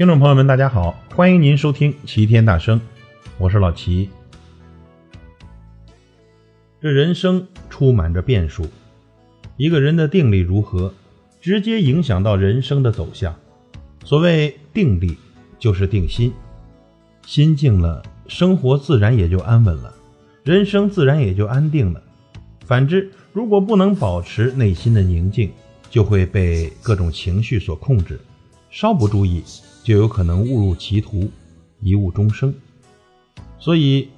听众朋友们，大家好，欢迎您收听齐天大圣，我是老齐。这人生充满着变数，一个人的定力如何，直接影响到人生的走向。所谓定力，就是定心，心静了，生活自然也就安稳了，人生自然也就安定了。反之，如果不能保持内心的宁静，就会被各种情绪所控制，稍不注意。就有可能误入歧途，贻误终生。所以，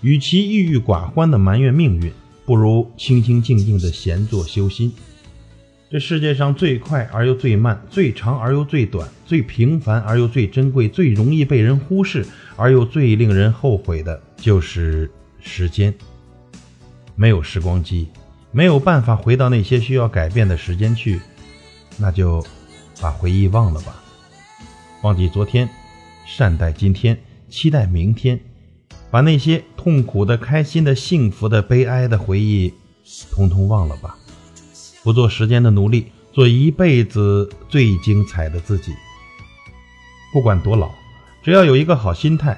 与其郁郁寡欢的埋怨命运，不如清清静静的闲坐修心。这世界上最快而又最慢，最长而又最短，最平凡而又最珍贵，最容易被人忽视而又最令人后悔的，就是时间。没有时光机，没有办法回到那些需要改变的时间去，那就把回忆忘了吧。忘记昨天，善待今天，期待明天，把那些痛苦的、开心的、幸福的、悲哀的回忆，通通忘了吧。不做时间的奴隶，做一辈子最精彩的自己。不管多老，只要有一个好心态，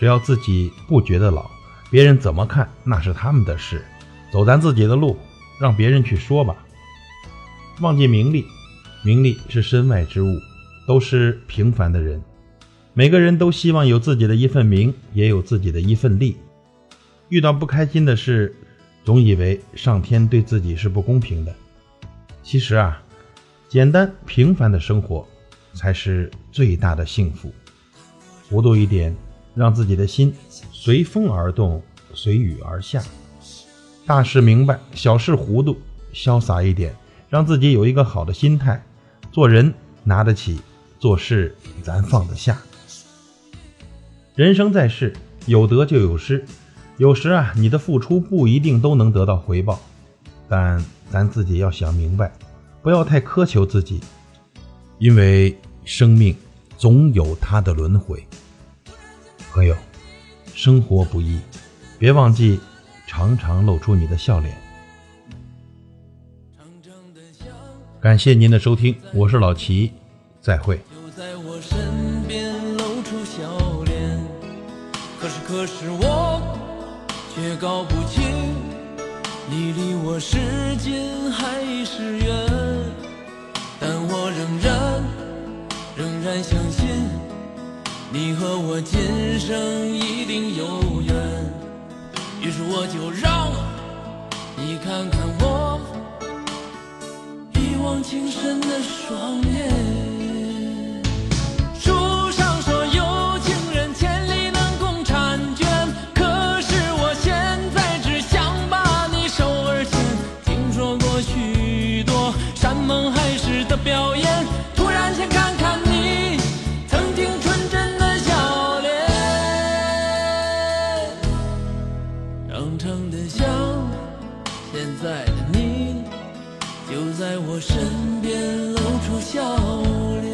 只要自己不觉得老，别人怎么看那是他们的事，走咱自己的路，让别人去说吧。忘记名利，名利是身外之物。都是平凡的人，每个人都希望有自己的一份名，也有自己的一份利。遇到不开心的事，总以为上天对自己是不公平的。其实啊，简单平凡的生活才是最大的幸福。糊涂一点，让自己的心随风而动，随雨而下。大事明白，小事糊涂，潇洒一点，让自己有一个好的心态，做人拿得起。做事咱放得下。人生在世，有得就有失，有时啊，你的付出不一定都能得到回报，但咱自己要想明白，不要太苛求自己，因为生命总有它的轮回。朋友，生活不易，别忘记常常露出你的笑脸。感谢您的收听，我是老齐，再会。就在我身边露出笑脸可是，可是我却搞不清，你离我是近还是远。但我仍然，仍然相信，你和我今生一定有缘。于是我就让你看看我一往情深的双眼。书上说有情人千里能共婵娟，可是我现在只想把你手儿牵。听说过许多山盟海誓的表演，突然想看看你曾经纯真的笑脸。长长的想现在的你。就在我身边露出笑脸。